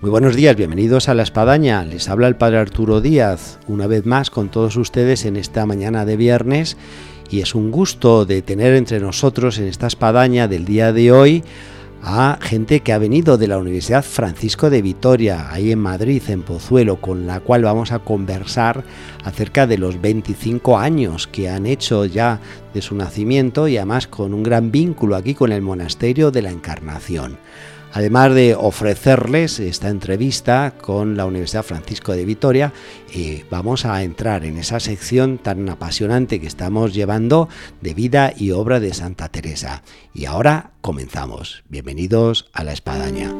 Muy buenos días, bienvenidos a La Espadaña. Les habla el Padre Arturo Díaz, una vez más con todos ustedes en esta mañana de viernes. Y es un gusto de tener entre nosotros en esta espadaña del día de hoy a gente que ha venido de la Universidad Francisco de Vitoria, ahí en Madrid, en Pozuelo, con la cual vamos a conversar acerca de los 25 años que han hecho ya de su nacimiento y además con un gran vínculo aquí con el Monasterio de la Encarnación además de ofrecerles esta entrevista con la Universidad Francisco de Vitoria, eh, vamos a entrar en esa sección tan apasionante que estamos llevando de vida y obra de Santa Teresa. Y ahora comenzamos. Bienvenidos a la Espadaña.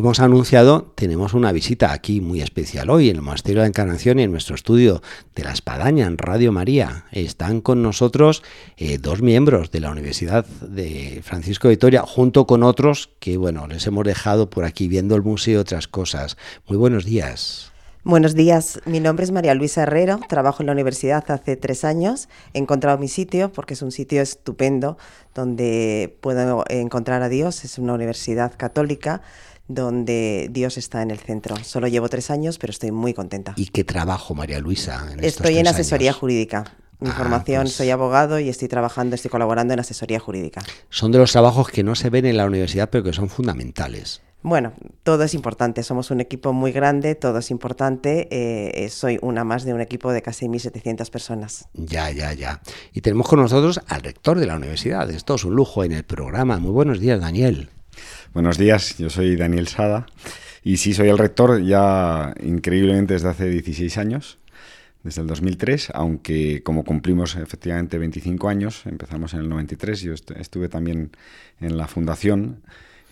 Hemos anunciado, tenemos una visita aquí muy especial hoy en el Monasterio de la Encarnación y en nuestro estudio de la Espadaña en Radio María. Están con nosotros eh, dos miembros de la Universidad de Francisco de Vitoria, junto con otros que, bueno, les hemos dejado por aquí viendo el museo y otras cosas. Muy buenos días. Buenos días, mi nombre es María Luisa Herrero, trabajo en la universidad hace tres años, he encontrado mi sitio porque es un sitio estupendo donde puedo encontrar a Dios, es una universidad católica donde Dios está en el centro. Solo llevo tres años, pero estoy muy contenta. ¿Y qué trabajo, María Luisa? estoy en asesoría jurídica. Mi ah, formación, pues soy abogado y estoy trabajando, estoy colaborando en asesoría jurídica. Son de los trabajos que no se ven en la universidad, pero que son fundamentales. Bueno, todo es importante. Somos un equipo muy grande, todo es importante. Eh, soy una más de un equipo de casi 1.700 personas. Ya, ya, ya. Y tenemos con nosotros al rector de la universidad. Esto es un lujo en el programa. Muy buenos días, Daniel. Buenos días, yo soy Daniel Sada y sí, soy el rector ya increíblemente desde hace 16 años, desde el 2003, aunque como cumplimos efectivamente 25 años, empezamos en el 93, yo estuve también en la fundación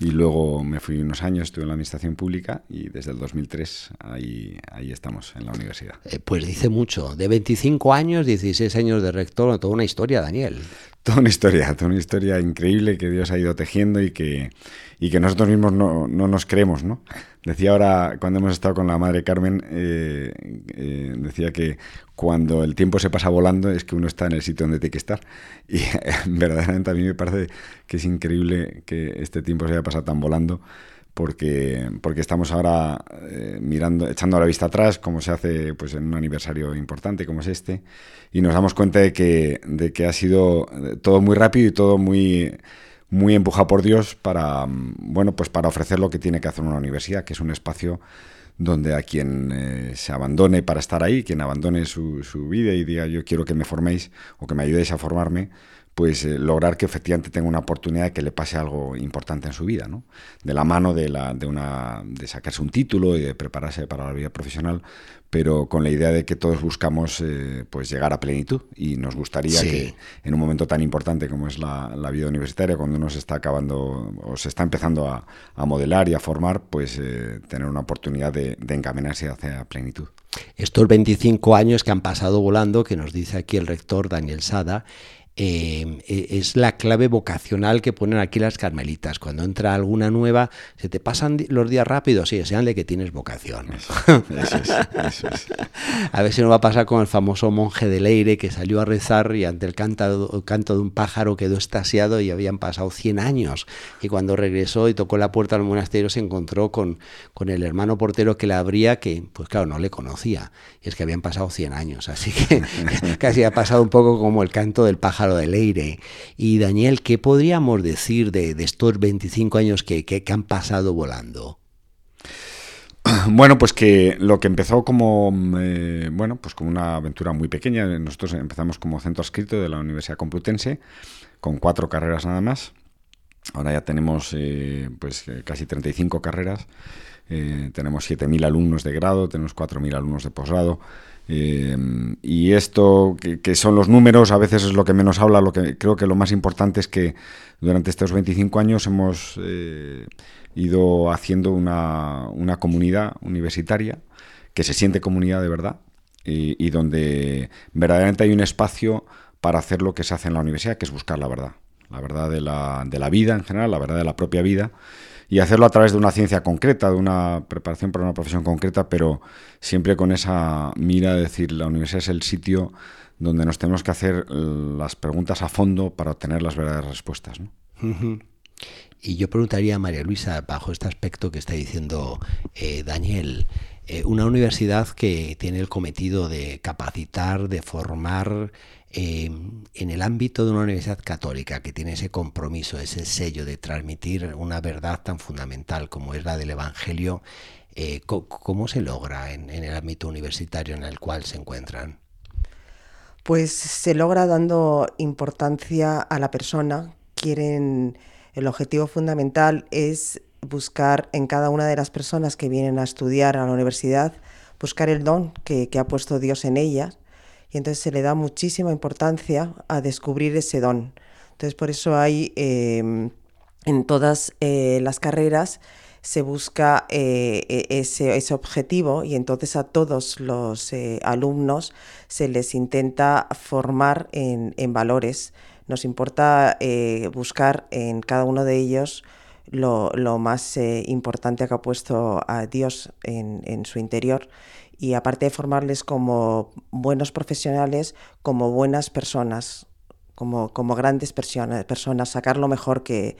y luego me fui unos años, estuve en la administración pública y desde el 2003 ahí, ahí estamos en la universidad. Eh, pues dice mucho, de 25 años, 16 años de rector, toda una historia, Daniel. Toda una historia, toda una historia increíble que Dios ha ido tejiendo y que, y que nosotros mismos no, no nos creemos, ¿no? Decía ahora, cuando hemos estado con la Madre Carmen, eh, eh, decía que cuando el tiempo se pasa volando es que uno está en el sitio donde tiene que estar. Y verdaderamente a mí me parece que es increíble que este tiempo se haya pasado tan volando. Porque, porque estamos ahora eh, mirando, echando la vista atrás, como se hace pues, en un aniversario importante como es este, y nos damos cuenta de que, de que ha sido todo muy rápido y todo muy, muy empujado por Dios para, mm, bueno, pues para ofrecer lo que tiene que hacer una universidad, que es un espacio donde a quien eh, se abandone para estar ahí, quien abandone su, su, vida y diga yo quiero que me forméis o que me ayudéis a formarme, pues eh, lograr que efectivamente tenga una oportunidad de que le pase algo importante en su vida, ¿no? De la mano de, la, de, una, de sacarse un título y de prepararse para la vida profesional, pero con la idea de que todos buscamos eh, pues llegar a plenitud y nos gustaría que en un momento tan importante como es la, vida universitaria, cuando uno se está acabando o se está empezando a, modelar y a formar, pues eh, tener una oportunidad de, de encaminarse hacia plenitud. Estos 25 años que han pasado volando, que nos dice aquí el rector Daniel Sada, eh, e, es la clave vocacional que ponen aquí las carmelitas. Cuando entra alguna nueva, se te pasan los días rápidos, sí, sean de que tienes vocación. A ver si no va a pasar con el famoso monje de Leire que salió a rezar y ante el canto, canto de un pájaro quedó estasiado y habían pasado 100 años. Y cuando regresó y tocó la puerta del monasterio se encontró con, con el hermano portero que la abría, que pues claro, no le conocía. Y es que habían pasado 100 años, así que casi ha pasado un poco como el canto del pájaro de Leire. Y Daniel, ¿qué podríamos decir de, estos 25 años que, han pasado volando? Bueno, pues que lo que empezó como eh, bueno, pues como una aventura muy pequeña. Nosotros empezamos como centro adscrito de la Universidad Complutense con cuatro carreras nada más. Ahora ya tenemos eh, pues casi 35 carreras. Eh, tenemos 7.000 alumnos de grado, tenemos 4.000 alumnos de posgrado. y esto, que, son los números, a veces es lo que menos habla. Lo que creo que lo más importante es que durante estos 25 años hemos ido haciendo una, una comunidad universitaria que se siente comunidad de verdad y, donde verdaderamente hay un espacio para hacer lo que se hace en la universidad, que es buscar la verdad, la verdad de la, de la vida en general, la verdad de la propia vida, y hacerlo a través de una ciencia concreta, de una preparación para una profesión concreta, pero siempre con esa mira de decir, la universidad es el sitio donde nos tenemos que hacer las preguntas a fondo para obtener las verdaderas respuestas. Y yo preguntaría a María Luisa, bajo este aspecto que está diciendo eh, Daniel, eh, una universidad que tiene el cometido de capacitar, de formar eh, en el ámbito de una universidad católica que tiene ese compromiso, ese sello de transmitir una verdad tan fundamental como es la del Evangelio, ¿cómo se logra en, el ámbito universitario en el cual se encuentran? Pues se logra dando importancia a la persona, quieren el objetivo fundamental es buscar en cada una de las personas que vienen a estudiar a la universidad, buscar el don que, ha puesto Dios en ellas. Y entonces se le da muchísima importancia a descubrir ese don. Entonces por eso hay em, en todas eh, las carreras se busca eh, e, ese, ese, objetivo y entonces a todos los eh, alumnos se les intenta formar en, en valores nos importa eh, buscar en cada uno de ellos lo, más eh, importante que ha puesto a Dios en, su interior y aparte de formarles como buenos profesionales, como buenas personas, como, como grandes personas, personas, sacar lo mejor que,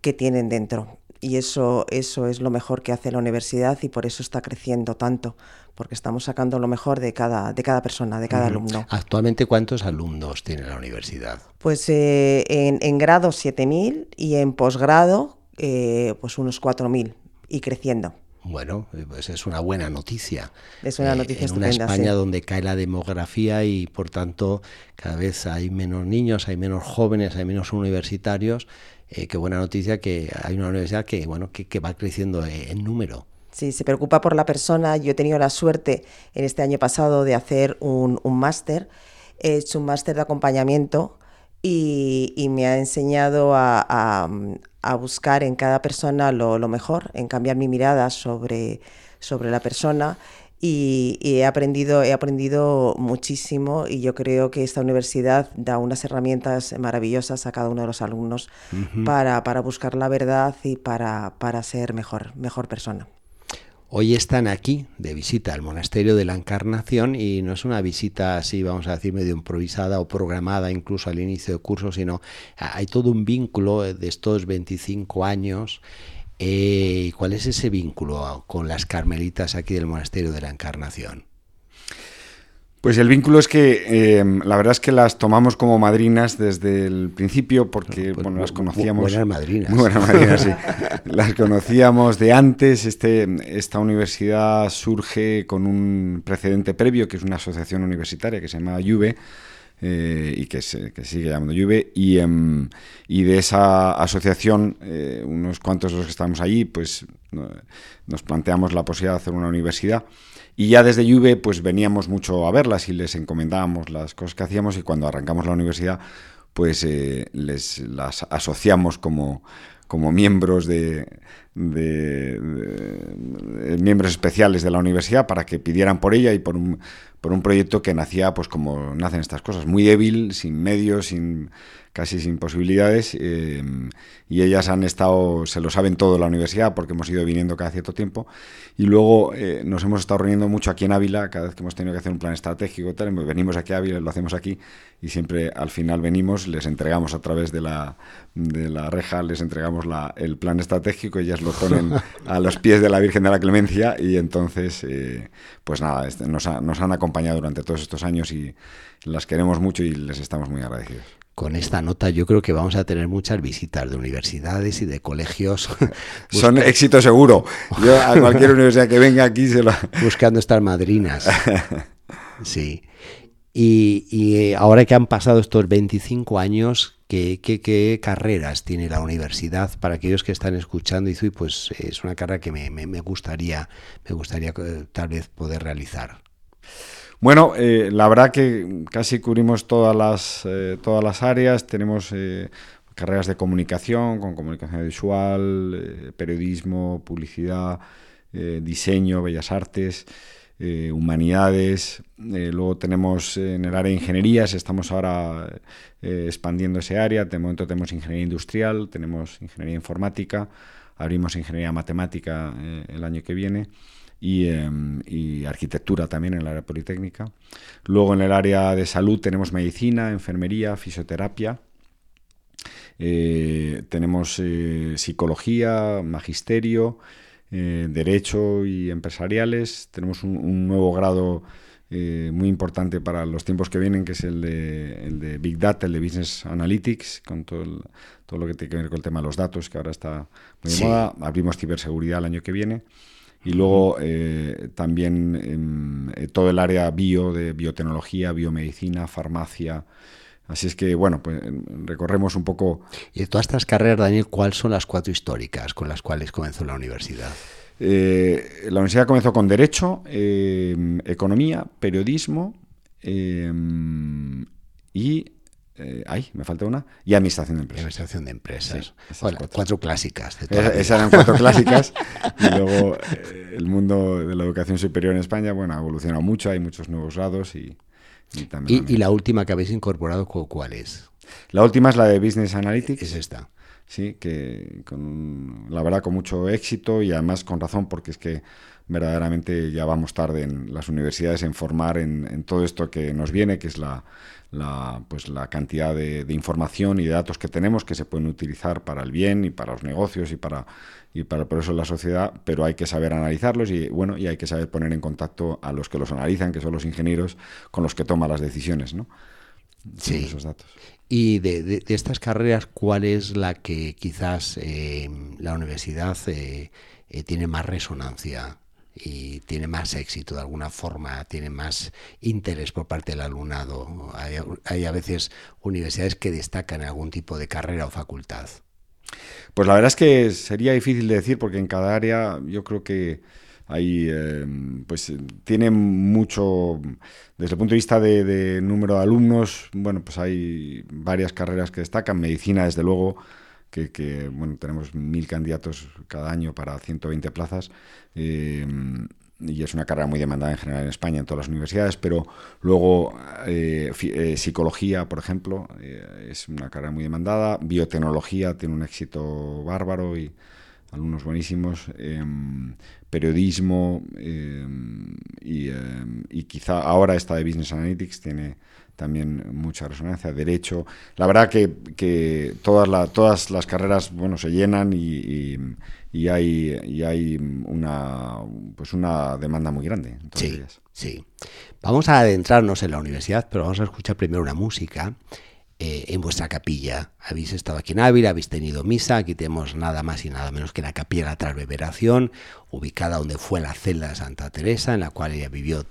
que tienen dentro. Y eso, eso es lo mejor que hace la universidad y por eso está creciendo tanto, porque estamos sacando lo mejor de cada, de cada persona, de cada alumno. Actualmente, ¿cuántos alumnos tiene la universidad? Pues eh, en, en, grado 7.000 y en posgrado eh, pues unos 4.000 y creciendo. Bueno, pues es una buena noticia. Es una eh, noticia En una España donde cae la demografía y por tanto cada vez hay menos niños, hay menos jóvenes, hay menos universitarios eh, qué buena noticia que hay una universidad que, bueno, que, va creciendo en número. Sí, se preocupa por la persona. Yo he tenido la suerte en este año pasado de hacer un, máster. He hecho un máster de acompañamiento y, me ha enseñado a, buscar en cada persona lo, lo, mejor, en cambiar mi mirada sobre, sobre la persona y, he, aprendido, he aprendido muchísimo y yo creo que esta universidad da unas herramientas maravillosas a cada uno de los alumnos para, para, buscar la verdad y para, para ser mejor, mejor persona. Hoy están aquí de visita al Monasterio de la Encarnación y no es una visita así, vamos a decir, medio improvisada o programada incluso al inicio de curso, sino hay todo un vínculo de estos 25 años eh, ¿Cuál es ese vínculo con las carmelitas aquí del Monasterio de la Encarnación? Pues el vínculo es que eh, la verdad es que las tomamos como madrinas desde el principio porque pues bueno, las conocíamos. Buenas madrinas. Buenas madrinas, sí. Las conocíamos de antes. Este, esta universidad surge con un precedente previo, que es una asociación universitaria que se llama Juve eh, y que, se, que, sigue llamando Juve, y, em, y de esa asociación, eh, unos cuantos de los que estamos allí, pues nos planteamos la posibilidad de hacer una universidad. Y ya desde Juve, pues veníamos mucho a verlas y les encomendábamos las cosas que hacíamos y cuando arrancamos la universidad, pues eh, les las asociamos como, como miembros de, de, miembros especiales de la universidad para que pidieran por ella y por un, por un proyecto que nacía pues como nacen estas cosas, muy débil, sin medios, sin casi sin posibilidades eh, y ellas han estado, se lo saben todo la universidad porque hemos ido viniendo cada cierto tiempo. Y luego eh, nos hemos estado reuniendo mucho aquí en Ávila cada vez que hemos tenido que hacer un plan estratégico tal, venimos aquí a Ávila, lo hacemos aquí y siempre al final venimos, les entregamos a través de la, de la reja, les entregamos la, el plan estratégico, ellas lo ponen a los pies de la Virgen de la Clemencia y entonces eh, pues nada, este, nos, nos han acompañado durante todos estos años y las queremos mucho y les estamos muy agradecidos. con esta nota yo creo que vamos a tener muchas visitas de universidades y de colegios. Son éxito seguro. Yo a cualquier universidad que venga aquí se lo... Buscando estas madrinas. Sí. Y, ahora que han pasado estos 25 años, ¿qué, carreras tiene la universidad para aquellos que están escuchando? Y pues es una carrera que me, me, gustaría, me gustaría eh, tal vez poder realizar. Bueno, eh, la verdad que casi cubrimos todas las, eh, todas las áreas. Tenemos carreras de comunicación, con comunicación visual, periodismo, publicidad, diseño, bellas artes. Eh, humanidades, eh, luego tenemos en el área de ingenierías, estamos ahora eh, expandiendo ese área, de momento tenemos ingeniería industrial, tenemos ingeniería informática, abrimos ingeniería matemática el año que viene. Em, y, arquitectura también en el área politécnica. Luego en el área de salud tenemos medicina, enfermería, fisioterapia. tenemos psicología, magisterio, eh, derecho y empresariales. Tenemos un, nuevo grado eh, muy importante para los tiempos que vienen, que es el de, Big Data, el de Business Analytics, con todo, todo lo que tiene que ver con el tema de los datos, que ahora está muy de moda. Abrimos ciberseguridad el año que viene. Y luego eh, también todo el área bio, de biotecnología, biomedicina, farmacia, Así es que, bueno, pues recorremos un poco. Y de todas estas carreras, Daniel, ¿cuáles son las cuatro históricas con las cuales comenzó la universidad? Eh, la universidad comenzó con Derecho, eh, Economía, Periodismo eh, y. ay, me falta una. Y Administración de Empresas. Administración de Empresas. cuatro. clásicas. esas eran cuatro clásicas. y luego el mundo de la educación superior en España, bueno, ha evolucionado mucho, hay muchos nuevos grados y. Y, la última que habéis incorporado, ¿cuál es? La última es la de Business Analytics. Es esta. Sí, que con, la verdad con mucho éxito y además con razón porque es que verdaderamente ya vamos tarde en las universidades en formar en, todo esto que nos viene, que es la, pues la cantidad de, de, información y de datos que tenemos que se pueden utilizar para el bien y para los negocios y para y para por eso la sociedad, pero hay que saber analizarlos y bueno, y hay que saber poner en contacto a los que los analizan, que son los ingenieros, con los que toman las decisiones, ¿no? Sí. Esos datos. Y de, estas carreras, ¿cuál es la que quizás eh, la universidad eh, eh, tiene más resonancia y tiene más éxito de alguna forma, tiene más interés por parte del alumnado? Hay, hay a veces universidades que destacan algún tipo de carrera o facultad. Pues la verdad es que sería difícil de decir porque en cada área yo creo que hay, eh, pues tiene mucho, desde el punto de vista de, número de alumnos, bueno, pues hay varias carreras que destacan, medicina desde luego, que, bueno, tenemos mil candidatos cada año para 120 plazas. Eh, y es una carrera muy demandada en general en España, en todas las universidades, pero luego eh, eh, psicología, por ejemplo, eh, es una carrera muy demandada, biotecnología tiene un éxito bárbaro y alumnos buenísimos, periodismo y, y, quizá ahora esta de Business Analytics tiene también mucha resonancia, derecho. La verdad que, que todas, todas las carreras bueno, se llenan y y hay, y hay una, pues una demanda muy grande. Sí, sí. Vamos a adentrarnos en la universidad, pero vamos a escuchar primero una música. Eh, en vuestra capilla. Habéis estado aquí en Ávila, habéis tenido misa, aquí tenemos nada más y nada menos que la capilla de la Transverberación, ubicada donde fue la celda de Santa Teresa, en la cual ella vivió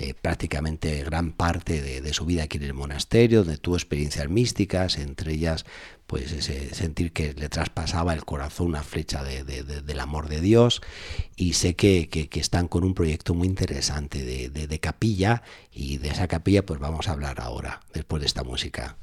eh, prácticamente gran parte de, su vida aquí en el monasterio, donde tuvo experiencias místicas, entre ellas pues ese sentir que le traspasaba el corazón una flecha del amor de Dios y sé que, están con un proyecto muy interesante de capilla y de esa capilla pues vamos a hablar ahora, después de esta música.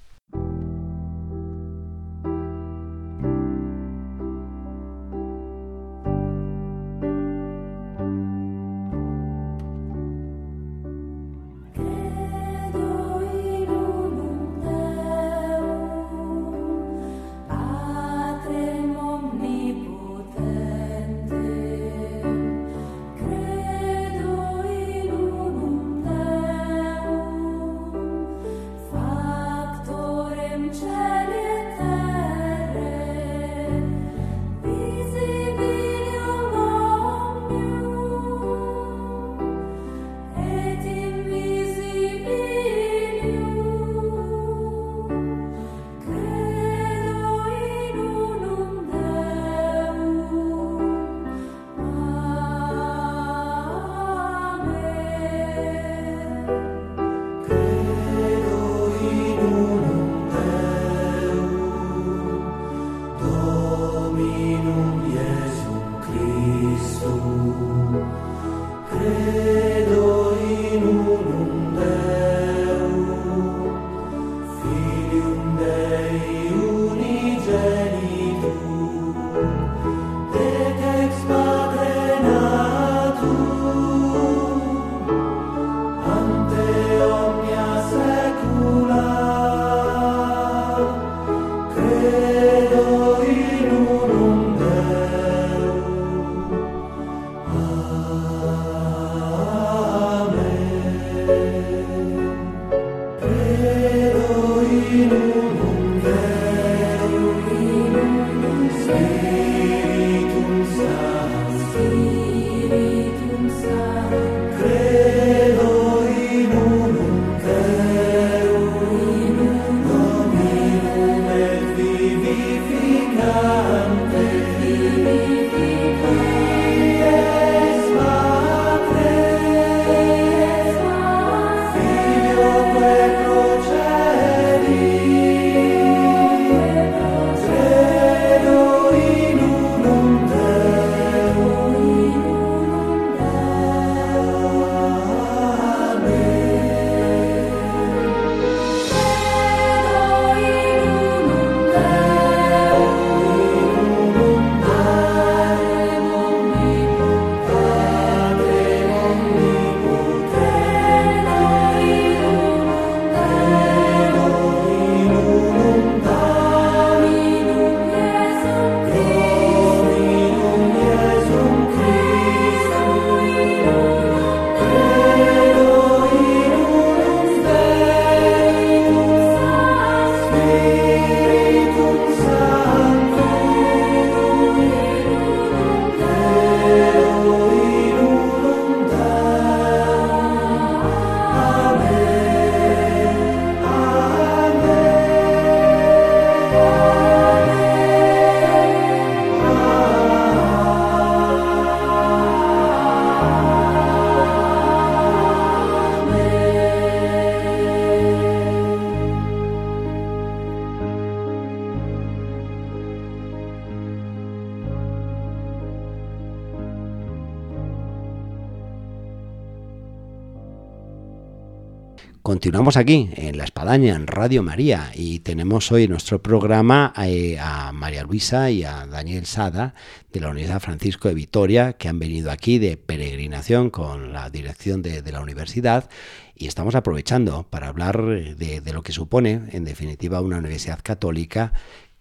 Continuamos aquí en La Espadaña, en Radio María, y tenemos hoy en nuestro programa eh, a María Luisa y a Daniel Sada de la Universidad Francisco de Vitoria, que han venido aquí de peregrinación con la dirección de, la universidad, y estamos aprovechando para hablar de, de lo que supone, en definitiva, una universidad católica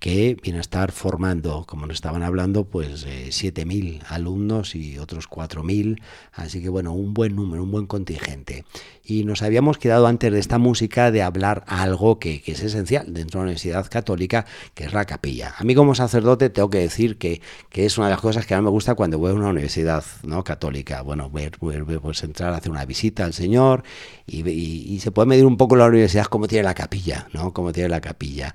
que viene a estar formando, como nos estaban hablando, pues eh, 7.000 alumnos y otros 4.000, así que bueno, un buen número, un buen contingente. Y nos habíamos quedado antes de esta música de hablar algo que, es esencial dentro de la Universidad Católica, que es la capilla. A mí como sacerdote tengo que decir que, es una de las cosas que más me gusta cuando voy a una universidad ¿no? católica. Bueno, ver, pues entrar a hacer una visita al Señor y, y, se puede medir un poco la universidad cómo tiene la capilla, ¿no? Cómo tiene la capilla.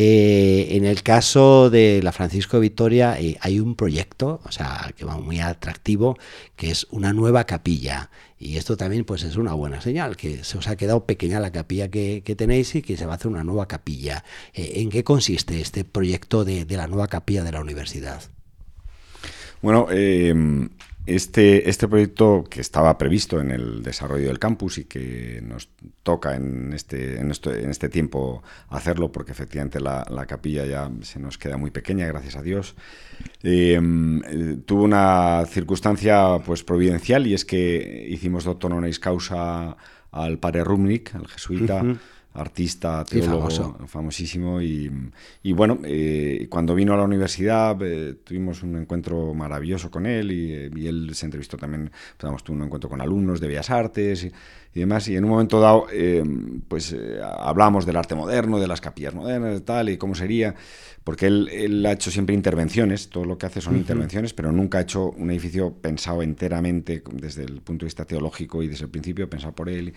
Eh, en el caso de la Francisco de Vitoria eh, hay un proyecto, o sea, que va muy atractivo, que es una nueva capilla. Y esto también pues es una buena señal, que se os ha quedado pequeña la capilla que, tenéis y que se va a hacer una nueva capilla. Eh, ¿En qué consiste este proyecto de, de, la nueva capilla de la universidad? Bueno, este, este proyecto que estaba previsto en el desarrollo del campus y que nos toca en este, en este, en este tiempo hacerlo, porque efectivamente la, capilla ya se nos queda muy pequeña, gracias a Dios, em, eh, tuvo una circunstancia pues providencial y es que hicimos doctor honoris causa al padre Rumnik, al jesuita artista, teólogo famosísimo. Y, bueno, eh, cuando vino a la universidad eh, tuvimos un encuentro maravilloso con él y, él se entrevistó también, pues, tuvo un encuentro con alumnos de Bellas Artes y, demás. Y en un momento dado, eh, pues hablamos del arte moderno, de las capillas modernas, tal, y cómo sería, porque él, ha hecho siempre intervenciones, todo lo que hace son intervenciones, pero nunca ha hecho un edificio pensado enteramente desde el punto de vista teológico y desde el principio pensado por él.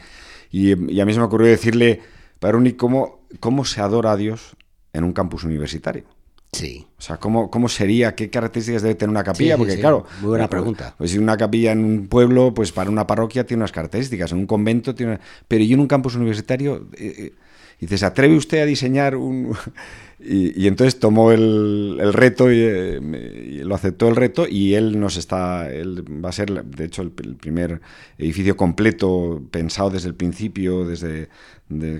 Y, y a mí se me ocurrió decirle Paroni, ¿cómo, ¿cómo se adora a Dios en un campus universitario? Sí. O sea, ¿cómo, ¿cómo sería? ¿Qué características debe tener una capilla? Porque, claro. Muy buena pregunta. Pues si una capilla en un pueblo, pues para una parroquia tiene unas características, en un convento tiene. Pero y en un campus universitario. Eh, eh, dice, ¿se atreve usted a diseñar un.? Y, entonces tomó el, reto eh, y, lo aceptó el reto y él nos está, él va a ser, de hecho, el, primer edificio completo pensado desde el principio, desde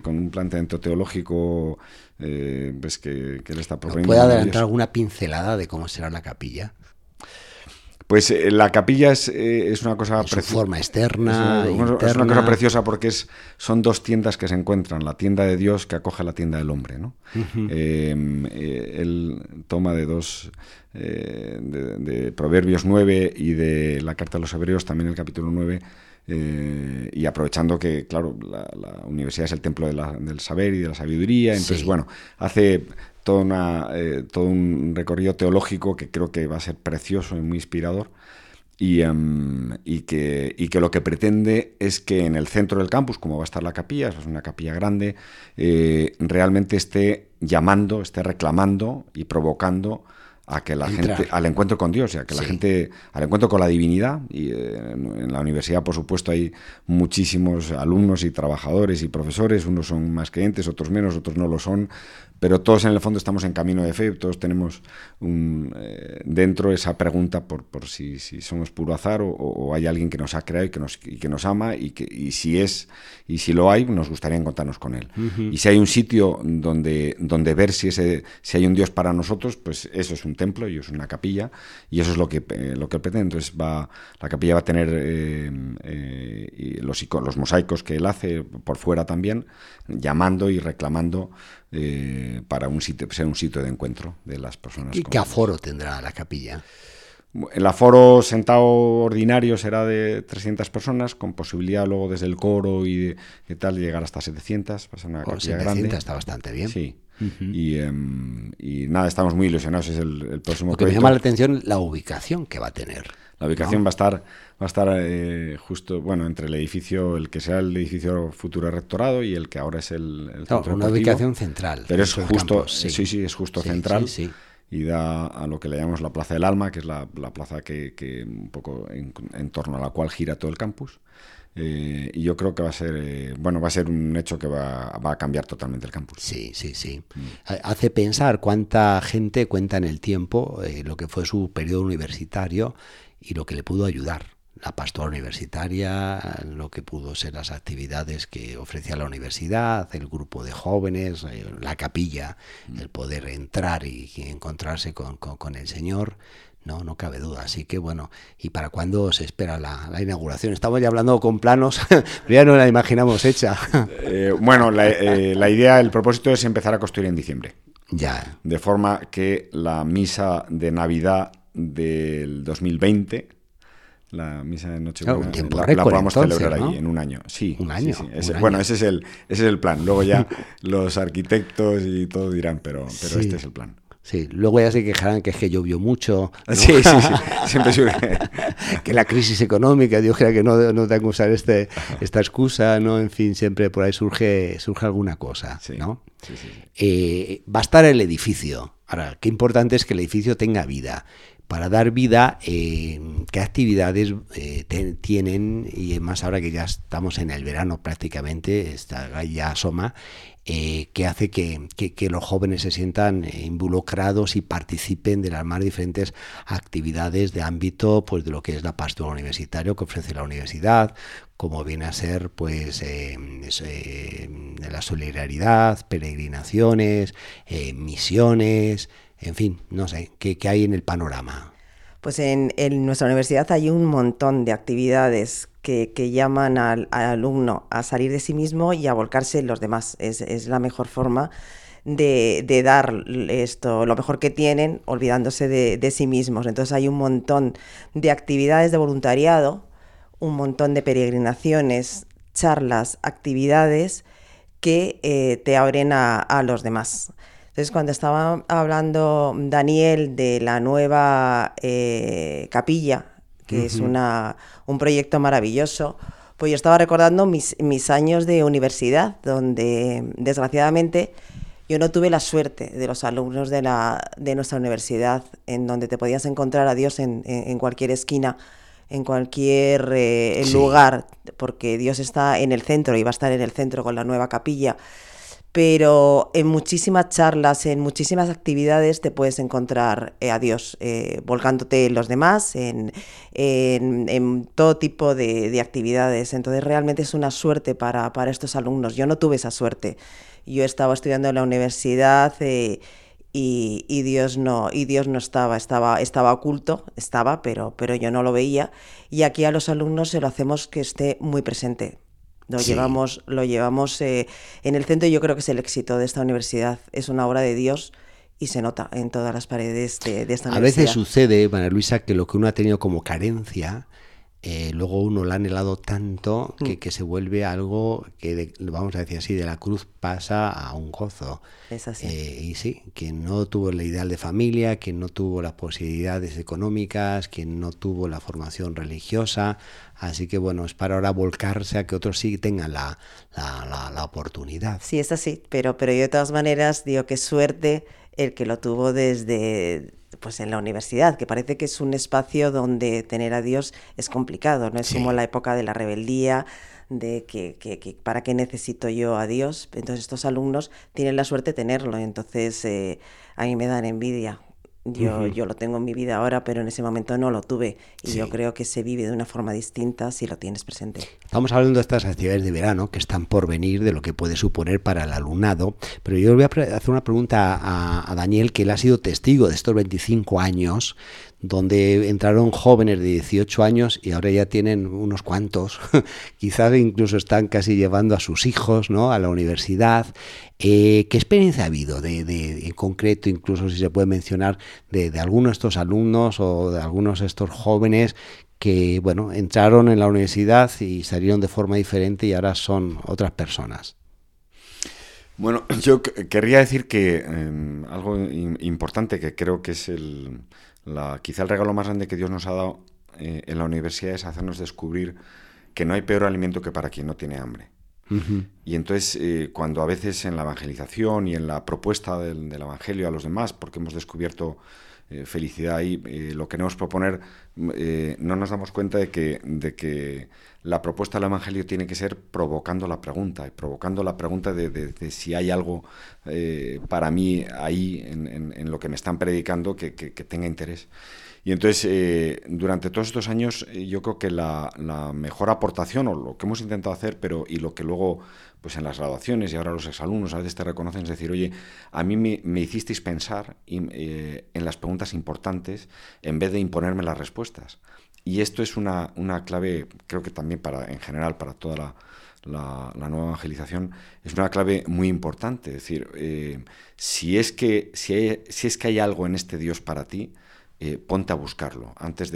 con un planteamiento teológico eh, pues que, que, él está proponiendo. ¿Puede adelantar alguna pincelada de cómo será la capilla? Pues eh, la capilla es, eh, es una cosa preciosa. forma externa. Es una, es una, cosa preciosa porque es, son dos tiendas que se encuentran: la tienda de Dios que acoge la tienda del hombre. ¿no? Eh, él toma de dos. de, Proverbios 9 y de la carta a los Hebreos, también el capítulo 9. Y aprovechando que, claro, la, universidad es el templo del saber y de la sabiduría, entonces, bueno, hace todo, una, eh, todo un recorrido teológico que creo que va a ser precioso y muy inspirador. Y, em, y, que, y, que, lo que pretende es que en el centro del campus, como va a estar la capilla, es una capilla grande, eh, realmente esté llamando, esté reclamando y provocando a que la gente al encuentro con Dios, a que la gente al encuentro con la divinidad. Y eh, en, la universidad por supuesto hay muchísimos alumnos y trabajadores y profesores, unos son más creyentes, otros menos, otros no lo son, pero todos en el fondo estamos en camino de fe, todos tenemos un, eh, dentro esa pregunta por, por si, si, somos puro azar o, hay alguien que nos ha creado y que nos, y que nos ama y, que, y si es y si lo hay, nos gustaría encontrarnos con él. Y si hay un sitio donde, donde ver si, ese, si hay un Dios para nosotros, pues eso es un templo y es una capilla y eso es lo que, eh, lo que pretende. Entonces va, la capilla va a tener eh, los, los mosaicos que él hace por fuera también, llamando y reclamando eh, para un sitio, ser un sitio de encuentro de las personas. ¿Y qué aforo tendrá la capilla? El aforo sentado ordinario será de 300 personas, con posibilidad luego desde el coro y, de, tal llegar hasta 700. Va a ser una oh, grande. está bastante bien. Sí. Em, y, nada, estamos muy ilusionados. Es el, próximo Lo que me llama la atención la ubicación que va a tener. La ubicación va a estar, va a estar eh, justo, bueno, entre el edificio, el que sea el edificio futuro rectorado y el que ahora es el, el Una ubicación central. Pero es justo, sí. sí. es justo central. y da a lo que le llamamos la Plaza del Alma, que es la, plaza que, un poco en, torno a la cual gira todo el campus. Eh, y yo creo que va a ser, eh, bueno, va a ser un hecho que va, va, a cambiar totalmente el campus. Sí, sí, sí. Mm. Hace pensar cuánta gente cuenta en el tiempo lo que fue su periodo universitario y lo que le pudo ayudar. la pastora universitaria, lo que pudo ser las actividades que ofrecía la universidad, el grupo de jóvenes, eh, la capilla, el poder entrar y, encontrarse con, el Señor. No, no cabe duda. Así que bueno, ¿y para cuándo se espera la, inauguración? Estamos ya hablando con planos, pero ya no la imaginamos hecha. Eh, bueno, eh, la, idea, el propósito es empezar a construir en diciembre. Ya. De forma que la misa de Navidad del 2020 la misa de Nochebuena la, podamos celebrar ahí en un año. Sí, un año. Bueno, ese es, el, ese es el plan. Luego ya los arquitectos y todo dirán, pero, pero este es el plan. Sí, luego ya se quejarán que es que llovió mucho. Sí, sí, sí. Siempre que la crisis económica, Dios quiera que no, no tengan que usar este, esta excusa, ¿no? En fin, siempre por ahí surge, surge alguna cosa, ¿no? Eh, va a estar el edificio. Ahora, qué importante es que el edificio tenga vida para dar vida, eh, qué actividades eh, tienen, y más ahora que ya estamos en el verano prácticamente, está, ya asoma, eh, que hace que, los jóvenes se sientan involucrados y participen de las más diferentes actividades de ámbito pues, de lo que es la pastora universitaria que ofrece la universidad, como viene a ser pues de la solidaridad, peregrinaciones, misiones, en fin, no sé, ¿qué, hay en el panorama? Pues en, nuestra universidad hay un montón de actividades que, llaman al, alumno a salir de sí mismo y a volcarse en los demás. Es, la mejor forma de, dar esto, lo mejor que tienen, olvidándose de, sí mismos. Entonces hay un montón de actividades de voluntariado, un montón de peregrinaciones, charlas, actividades que eh, te abren a los demás. Entonces, cuando estaba hablando Daniel de la nueva eh, capilla, que es una, un proyecto maravilloso, pues yo estaba recordando mis, mis años de universidad, donde desgraciadamente yo no tuve la suerte de los alumnos de, la, de nuestra universidad, en donde te podías encontrar a Dios en, en, cualquier esquina, en cualquier eh, lugar, porque Dios está en el centro y va a estar en el centro con la nueva capilla pero en muchísimas charlas, en muchísimas actividades te puedes encontrar eh, a Dios eh, volcándote en los demás, en, todo tipo de, actividades. Entonces realmente es una suerte para, estos alumnos. Yo no tuve esa suerte. Yo estaba estudiando en la universidad eh, y, Dios no, y Dios no estaba, estaba, estaba oculto, estaba, pero, pero yo no lo veía. Y aquí a los alumnos se lo hacemos que esté muy presente lo llevamos, lo llevamos eh, en el centro y yo creo que es el éxito de esta universidad. Es una obra de Dios y se nota en todas las paredes de, esta universidad. A veces sucede, María Luisa, que lo que uno ha tenido como carencia, eh, luego uno lo ha anhelado tanto que, mm. que, se vuelve algo que, vamos a decir así, de la cruz pasa a un gozo. Es así. Eh, y sí, quien no tuvo el ideal de familia, quien no tuvo las posibilidades económicas, quien no tuvo la formación religiosa. Así que bueno, es para ahora volcarse a que otros sí tengan la, la, la, oportunidad. Sí, es así, pero, pero yo de todas maneras digo que suerte el que lo tuvo desde pues en la universidad, que parece que es un espacio donde tener a Dios es complicado, no es como la época de la rebeldía, de que, que, para qué necesito yo a Dios. Entonces estos alumnos tienen la suerte de tenerlo, entonces eh, a mí me dan envidia. Yo, yo lo tengo en mi vida ahora, pero en ese momento no lo tuve. Y yo creo que se vive de una forma distinta si lo tienes presente. Estamos hablando de estas actividades de verano que están por venir, de lo que puede suponer para el alumnado. Pero yo voy a hacer una pregunta a, a Daniel, que él ha sido testigo de estos 25 años donde entraron jóvenes de 18 años y ahora ya tienen unos cuantos, quizás incluso están casi llevando a sus hijos ¿no? a la universidad. Eh, ¿Qué experiencia ha habido de, en concreto, incluso si se puede mencionar, de, de algunos de estos alumnos o de algunos de estos jóvenes que bueno, entraron en la universidad y salieron de forma diferente y ahora son otras personas? Bueno, yo querría decir que em, algo importante que creo que es el, quizá el regalo más grande que Dios nos ha dado eh, en la universidad es hacernos descubrir que no hay peor alimento que para quien no tiene hambre. Y entonces, eh, cuando a veces en la evangelización y en la propuesta del, Evangelio a los demás, porque hemos descubierto eh, felicidad ahí. Eh, lo queremos proponer, no nos damos cuenta de que, de que la propuesta del Evangelio tiene que ser provocando la pregunta, provocando la pregunta de, si hay algo para mí ahí en, lo que me están predicando que, tenga interés. Y entonces, durante todos estos años, yo creo que la, la, mejor aportación, o lo que hemos intentado hacer, pero y lo que luego pues en las graduaciones y ahora los exalumnos a veces te reconocen, es decir, oye, a mí me, hicisteis pensar eh, en las preguntas importantes en vez de imponerme las respuestas. Y esto es una, una clave, creo que también para, en general, para toda la, nueva evangelización, es una clave muy importante. Es decir, eh, si, es que, si, si, es que hay algo en este Dios para ti, eh, ponte a buscarlo antes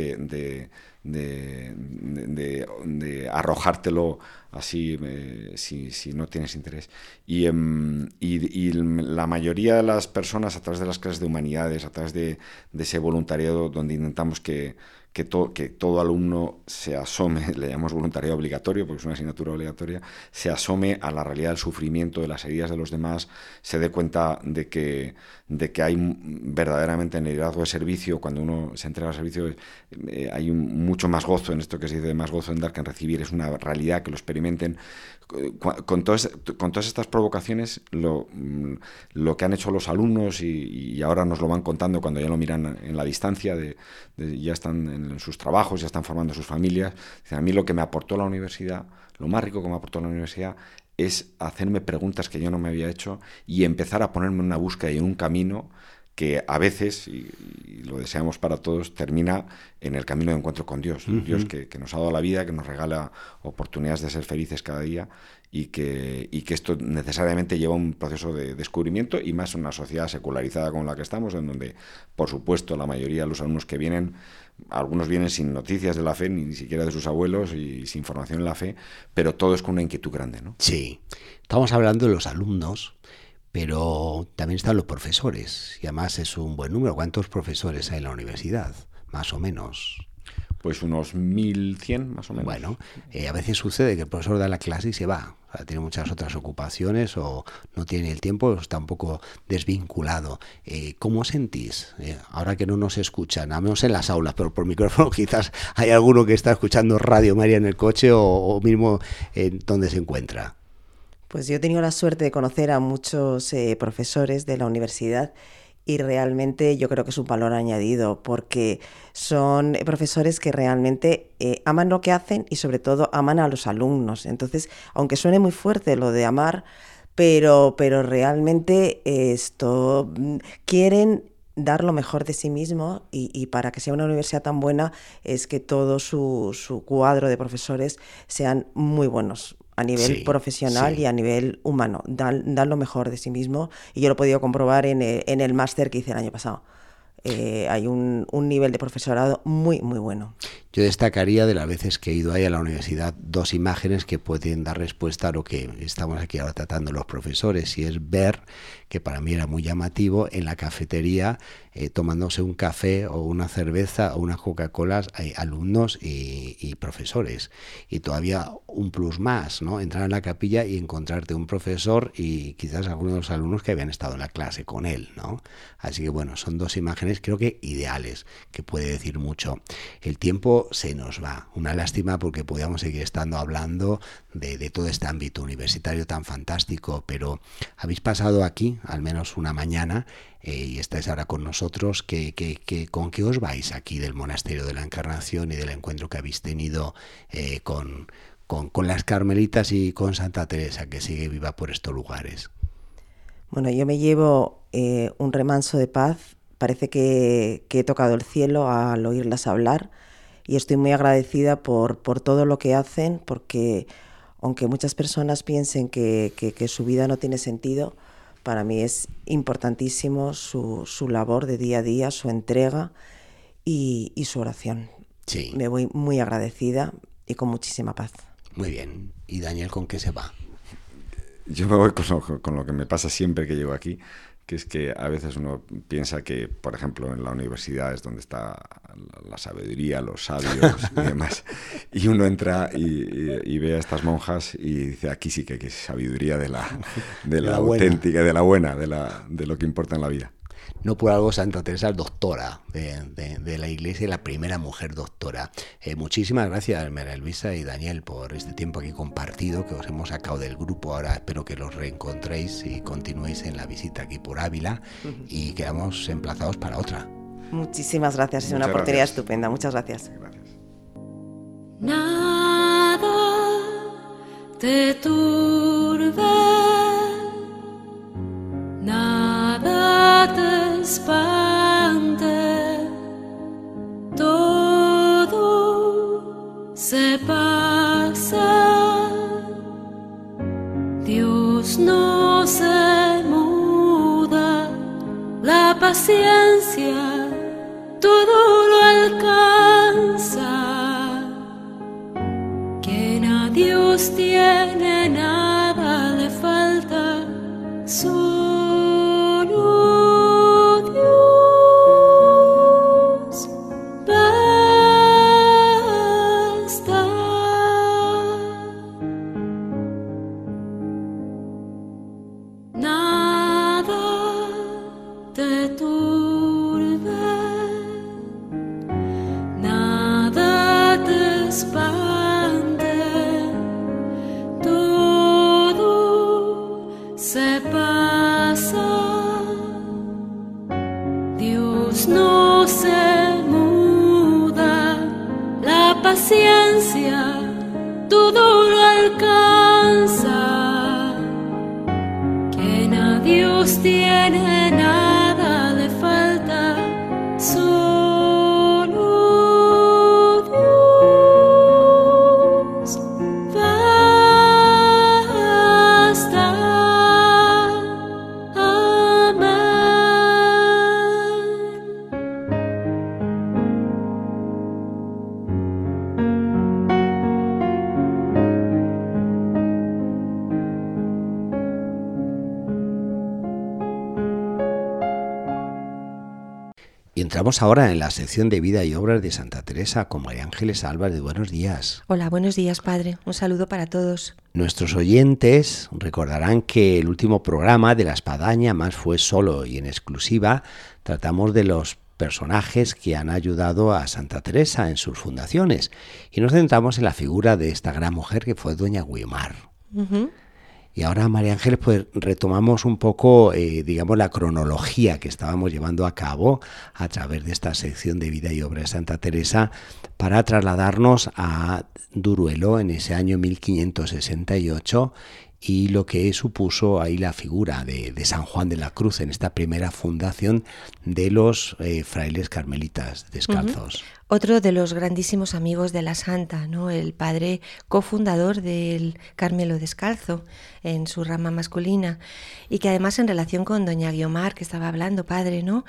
de, de, de, arrojártelo así eh, si, si, no tienes interés. Y, em, y, la mayoría de las personas a través de las clases de humanidades, a través de, ese voluntariado donde intentamos que, que, que, todo alumno se asome, le llamamos voluntariado obligatorio porque es una asignatura obligatoria, se asome a la realidad del sufrimiento, de las heridas de los demás, se dé cuenta de que, de que hay verdaderamente en el liderazgo de servicio, cuando uno se entrega al servicio, eh, hay mucho más gozo en esto que se dice más gozo en dar que en recibir, es una realidad que lo experimenten. Con, todas, con todas estas provocaciones, lo, mm, lo, que han hecho los alumnos y, ahora nos lo van contando cuando ya lo miran en la distancia, de, ya están en sus trabajos, ya están formando sus familias. A mí lo que me aportó la universidad, lo más rico que me aportó la universidad es hacerme preguntas que yo no me había hecho y empezar a ponerme en una búsqueda y en un camino que a veces, y, lo deseamos para todos, termina en el camino de encuentro con Dios. Dios que, nos ha dado la vida, que nos regala oportunidades de ser felices cada día y que, y que esto necesariamente lleva un proceso de descubrimiento y más en una sociedad secularizada como la que estamos, en donde, por supuesto, la mayoría de los alumnos que vienen algunos vienen sin noticias de la fe, ni, siquiera de sus abuelos, y sin formación en la fe, pero todo es con una inquietud grande, ¿no? Sí. Estamos hablando de los alumnos, pero también están los profesores, y además es un buen número. ¿Cuántos profesores hay en la universidad? Más o menos. Pues unos 1.100 más o menos. Bueno, eh, a veces sucede que el profesor da la clase y se va. tiene muchas otras ocupaciones o no tiene el tiempo, está un poco desvinculado. Eh, ¿Cómo sentís? Eh, ahora que no nos escuchan, a menos en las aulas, pero por micrófono quizás hay alguno que está escuchando Radio María en el coche o, o mismo en donde se encuentra. Pues yo he tenido la suerte de conocer a muchos profesores de la universidad y realmente yo creo que es un valor añadido porque son profesores que realmente eh, aman lo que hacen y sobre todo aman a los alumnos. Entonces, aunque suene muy fuerte lo de amar, pero, pero realmente esto mm, quieren dar lo mejor de sí mismo y, para que sea una universidad tan buena es que todo su, su cuadro de profesores sean muy buenos, a nivel profesional y a nivel humano. Dan, dan, lo mejor de sí mismo y yo lo he podido comprobar en el, en el máster que hice el año pasado. Eh, hay un, un, nivel de profesorado muy, muy bueno. Yo destacaría de las veces que he ido ahí a la universidad dos imágenes que pueden dar respuesta a lo que estamos aquí ahora tratando los profesores, y es ver, que para mí era muy llamativo, en la cafetería, eh, tomándose un café o una cerveza o unas Coca-Cola, hay alumnos y, y, profesores. Y todavía un plus más, ¿no? Entrar en la capilla y encontrarte un profesor y quizás algunos de los alumnos que habían estado en la clase con él, ¿no? Así que bueno, son dos imágenes creo que ideales, que puede decir mucho. El tiempo se nos va. Una lástima porque podíamos seguir estando hablando de, todo este ámbito universitario tan fantástico, pero habéis pasado aquí al menos una mañana eh, y estáis ahora con nosotros. Que, que, ¿Con qué os vais aquí del Monasterio de la Encarnación y del encuentro que habéis tenido eh, con, con, las Carmelitas y con Santa Teresa, que sigue viva por estos lugares? Bueno, yo me llevo eh, un remanso de paz. Parece que, que, he tocado el cielo al oírlas hablar y estoy muy agradecida por, por todo lo que hacen, porque aunque muchas personas piensen que, que, su vida no tiene sentido, para mí es importantísimo su, su labor de día a día, su entrega y, y su oración. Sí. Me voy muy agradecida y con muchísima paz. Muy bien. ¿Y Daniel con qué se va? Yo me voy con lo, con lo que me pasa siempre que llego aquí, que es que a veces uno piensa que, por ejemplo, en la universidad es donde está la sabiduría, los sabios y demás, y uno entra y, ve a estas monjas y dice, aquí sí que hay sabiduría de la, de la, auténtica, de la buena, de, la, de lo que importa en la vida. No por algo Santa Teresa es doctora de, la iglesia y la primera mujer doctora. Eh, muchísimas gracias, María Luisa y Daniel, por este tiempo aquí compartido que os hemos sacado del grupo. Ahora espero que los reencontréis y continuéis en la visita aquí por Ávila y quedamos emplazados para otra. Muchísimas gracias, es una oportunidad estupenda. Muchas gracias. Nada te turbe. Espante, todo se pasa, Dios no se muda, la paciencia todo lo alcanza, quien a Dios tiene nada le falta. Su Entramos ahora en la sección de vida y obras de Santa Teresa con María Ángeles Álvarez. Buenos días. Hola, buenos días, Padre. Un saludo para todos. Nuestros oyentes recordarán que el último programa de La Espadaña más fue solo y en exclusiva tratamos de los personajes que han ayudado a Santa Teresa en sus fundaciones y nos centramos en la figura de esta gran mujer que fue Doña Guimar. Y ahora, María Ángeles, pues retomamos un poco, eh, digamos, la cronología que estábamos llevando a cabo a través de esta sección de vida y obra de Santa Teresa para trasladarnos a Duruelo en ese año 1568 y lo que supuso ahí la figura de, San Juan de la Cruz en esta primera fundación de los eh, frailes carmelitas descalzos. Otro de los grandísimos amigos de la Santa, ¿no? el padre cofundador del Carmelo Descalzo en su rama masculina y que además en relación con doña Guiomar que estaba hablando, padre, ¿no?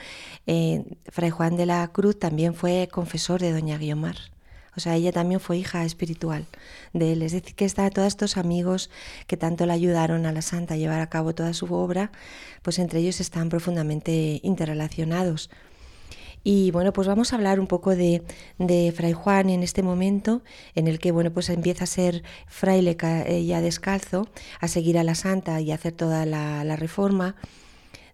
Eh, Fray Juan de la Cruz también fue confesor de doña Guiomar. O sea, ella también fue hija espiritual de él. Es decir, que está todos estos amigos que tanto le ayudaron a la santa a llevar a cabo toda su obra, pues entre ellos están profundamente interrelacionados. Y bueno, pues vamos a hablar un poco de, Fray Juan en este momento, en el que bueno, pues empieza a ser fraile ya descalzo, a seguir a la santa y a hacer toda la reforma.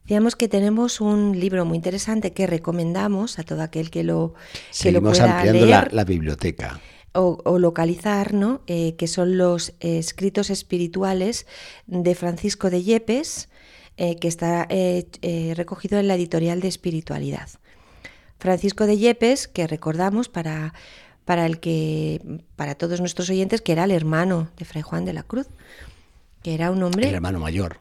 Digamos que tenemos un libro muy interesante que recomendamos a todo aquel que lo, que lo pueda ampliando La, biblioteca. O, localizar, ¿no? Eh, que son los escritos espirituales de Francisco de Yepes, eh, que está eh, recogido en la editorial de espiritualidad. Francisco de Yepes, que recordamos para, para, el que, para todos nuestros oyentes, que era el hermano de Fray Juan de la Cruz, que era un hombre... El hermano mayor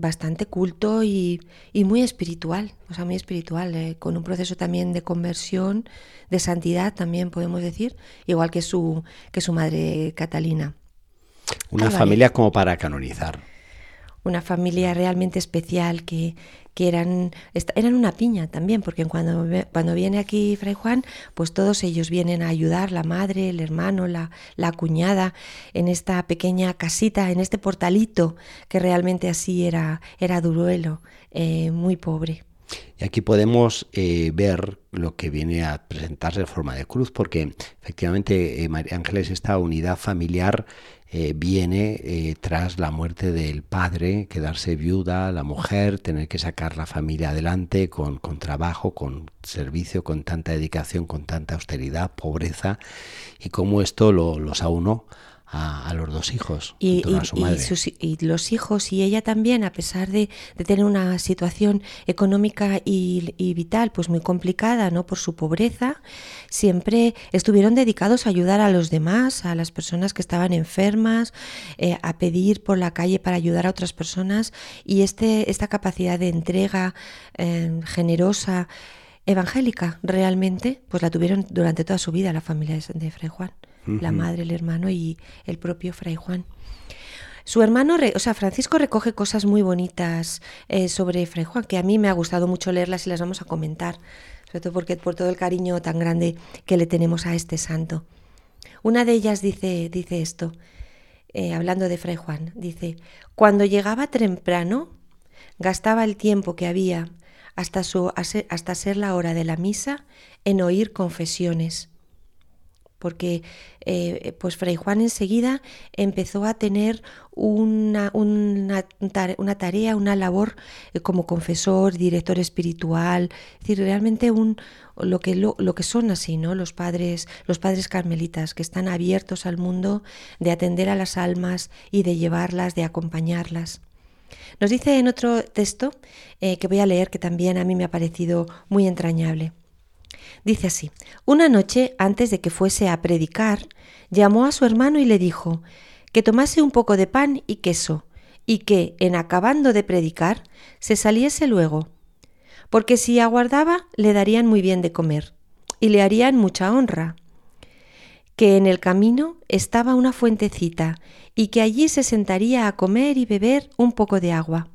bastante culto y, muy espiritual, o sea, muy espiritual, eh, con un proceso también de conversión, de santidad también podemos decir, igual que su, que su madre Catalina. Una familia como para canonizar. Una familia realmente especial que, que eran, eran una piña también, porque cuando, cuando viene aquí Fray Juan, pues todos ellos vienen a ayudar, la madre, el hermano, la, la cuñada, en esta pequeña casita, en este portalito, que realmente así era, era Duruelo, eh, muy pobre. Y aquí podemos eh, ver lo que viene a presentarse en forma de cruz, porque efectivamente eh, María Ángeles, esta unidad familiar eh, viene eh, tras la muerte del padre, quedarse viuda, la mujer, tener que sacar la familia adelante con, con trabajo, con servicio, con tanta dedicación, con tanta austeridad, pobreza, y cómo esto lo, los aunó a, los dos hijos. Y, los hijos y ella también, a pesar de, tener una situación económica y, vital pues muy complicada ¿no? por su pobreza, siempre estuvieron dedicados a ayudar a los demás, a las personas que estaban enfermas, eh, a pedir por la calle para ayudar a otras personas y este, esta capacidad de entrega eh, generosa, evangélica realmente, pues la tuvieron durante toda su vida la familia de Fray Juan la madre, el hermano y el propio Fray Juan. Su hermano, o sea, Francisco recoge cosas muy bonitas eh, sobre Fray Juan, que a mí me ha gustado mucho leerlas y las vamos a comentar, sobre todo porque por todo el cariño tan grande que le tenemos a este santo. Una de ellas dice, dice esto, eh, hablando de Fray Juan, dice, cuando llegaba temprano, gastaba el tiempo que había hasta, su, hasta ser la hora de la misa en oír confesiones porque eh, pues Fray Juan enseguida empezó a tener una, una, tarea, una labor eh, como confesor, director espiritual, es decir, realmente un, lo, que, lo, que son así, ¿no? Los padres, los padres carmelitas, que están abiertos al mundo de atender a las almas y de llevarlas, de acompañarlas. Nos dice en otro texto eh, que voy a leer que también a mí me ha parecido muy entrañable. Dice así, una noche antes de que fuese a predicar, llamó a su hermano y le dijo que tomase un poco de pan y queso, y que, en acabando de predicar, se saliese luego, porque si aguardaba le darían muy bien de comer, y le harían mucha honra, que en el camino estaba una fuentecita, y que allí se sentaría a comer y beber un poco de agua.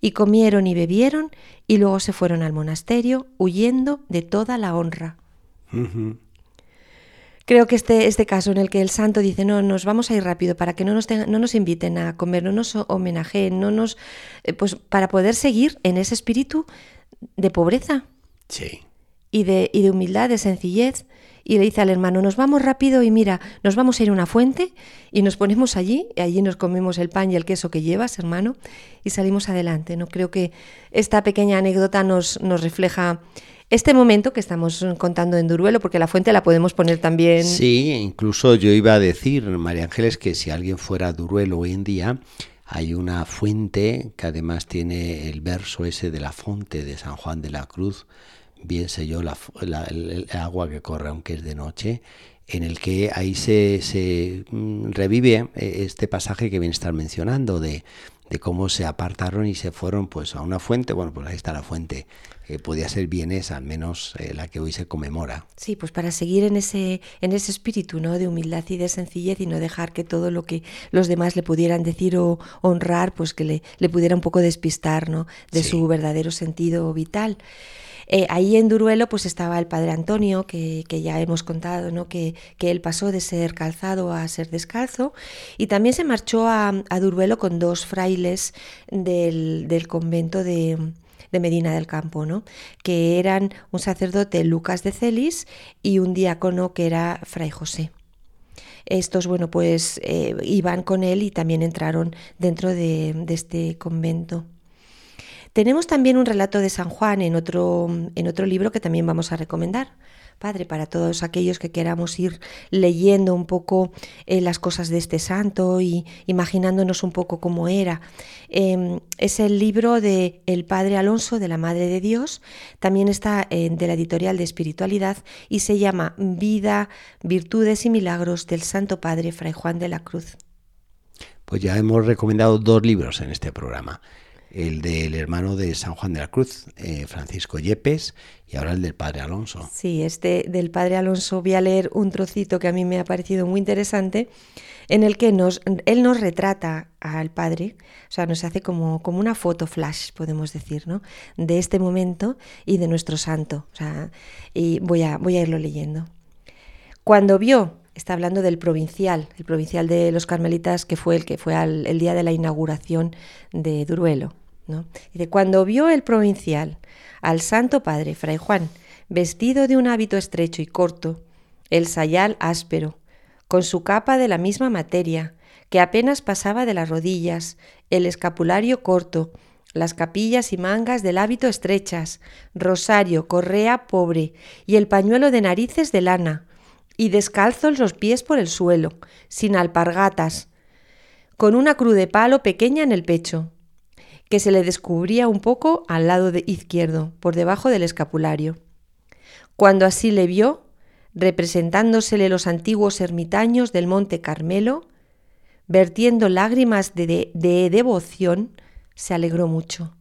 Y comieron y bebieron y luego se fueron al monasterio huyendo de toda la honra. Creo que este, este caso en el que el santo dice, no, nos vamos a ir rápido para que no nos, no nos inviten a comer, no nos homenajeen, no nos, eh, pues para poder seguir en ese espíritu de pobreza. Sí. Y de, y de humildad, de sencillez y le dice al hermano, nos vamos rápido y mira, nos vamos a ir a una fuente y nos ponemos allí, y allí nos comemos el pan y el queso que llevas, hermano, y salimos adelante. No creo que esta pequeña anécdota nos, nos refleja este momento que estamos contando en Duruelo, porque la fuente la podemos poner también. Sí, incluso yo iba a decir, María Ángeles, que si alguien fuera a Duruelo hoy en día, hay una fuente que además tiene el verso ese de la fuente de San Juan de la Cruz, bien sé yo, la, el agua que corre aunque es de noche, en el que ahí se, se mm, revive eh, este pasaje que viene a estar mencionando de, de, cómo se apartaron y se fueron pues a una fuente, bueno, pues ahí está la fuente, que podía ser bienes, al menos eh, la que hoy se conmemora. Sí, pues para seguir en ese, en ese espíritu ¿no? de humildad y de sencillez y no dejar que todo lo que los demás le pudieran decir o honrar, pues que le, le pudiera un poco despistar ¿no? de su verdadero sentido vital. Eh, ahí en Duruelo pues estaba el padre Antonio, que, ya hemos contado, ¿no? que, él pasó de ser calzado a ser descalzo, y también se marchó a, Duruelo con dos frailes del, convento de, Medina del Campo, ¿no? que eran un sacerdote Lucas de Celis y un diácono que era Fray José. Estos, bueno, pues eh, iban con él y también entraron dentro de este convento. Tenemos también un relato de San Juan en otro, en otro libro que también vamos a recomendar. Padre, para todos aquellos que queramos ir leyendo un poco eh, las cosas de este santo y imaginándonos un poco cómo era. Em, es el libro de El Padre Alonso, de la Madre de Dios. También está eh, de la editorial de Espiritualidad y se llama Vida, Virtudes y Milagros del Santo Padre Fray Juan de la Cruz. Pues ya hemos recomendado dos libros en este programa el del hermano de San Juan de la Cruz, eh, Francisco Yepes, y ahora el del Padre Alonso. Sí, este del Padre Alonso voy a leer un trocito que a mí me ha parecido muy interesante, en el que nos, él nos retrata al Padre, o sea, nos hace como, como una foto flash, podemos decir, ¿no? de este momento y de nuestro santo. O sea, y voy a, voy a irlo leyendo. Cuando vio está hablando del provincial, el provincial de los carmelitas que fue el que fue al, el día de la inauguración de Duruelo. ¿no? Dice, cuando vio el provincial al Santo Padre, Fray Juan, vestido de un hábito estrecho y corto, el sayal áspero, con su capa de la misma materia, que apenas pasaba de las rodillas, el escapulario corto, las capillas y mangas del hábito estrechas, rosario, correa pobre y el pañuelo de narices de lana, y descalzos los pies por el suelo, sin alpargatas, con una cruz de palo pequeña en el pecho, que se le descubría un poco al lado izquierdo, por debajo del escapulario. Cuando así le vio, representándosele los antiguos ermitaños del Monte Carmelo, vertiendo lágrimas de, de devoción, se alegró mucho.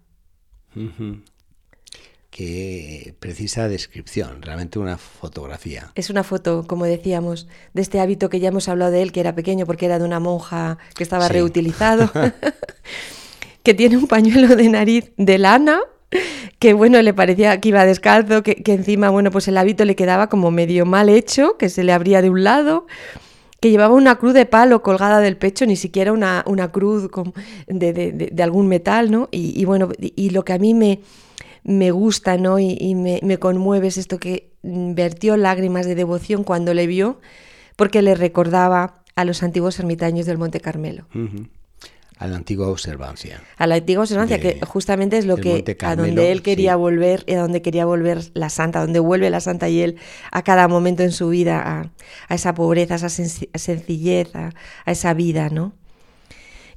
Qué precisa descripción, realmente una fotografía. Es una foto, como decíamos, de este hábito que ya hemos hablado de él, que era pequeño porque era de una monja que estaba Sí. reutilizado, que tiene un pañuelo de nariz de lana, que bueno, le parecía que iba descalzo, que, que encima, bueno, pues el hábito le quedaba como medio mal hecho, que se le abría de un lado, que llevaba una cruz de palo colgada del pecho, ni siquiera una, una cruz con- de, de- de- de algún metal, ¿no? Y, y bueno, y, y lo que a mí me, me gusta, ¿no? Y, y me, me conmueve es esto que vertió lágrimas de devoción cuando le vio, porque le recordaba a los antiguos ermitaños del Monte Carmelo. A la antigua observancia. A la antigua observancia, De- que justamente es lo que a donde él quería sí. volver, y a donde quería volver la santa, donde vuelve la santa y él a cada momento en su vida, a, a esa pobreza, a esa senci- sencillez, a, a esa vida, ¿no?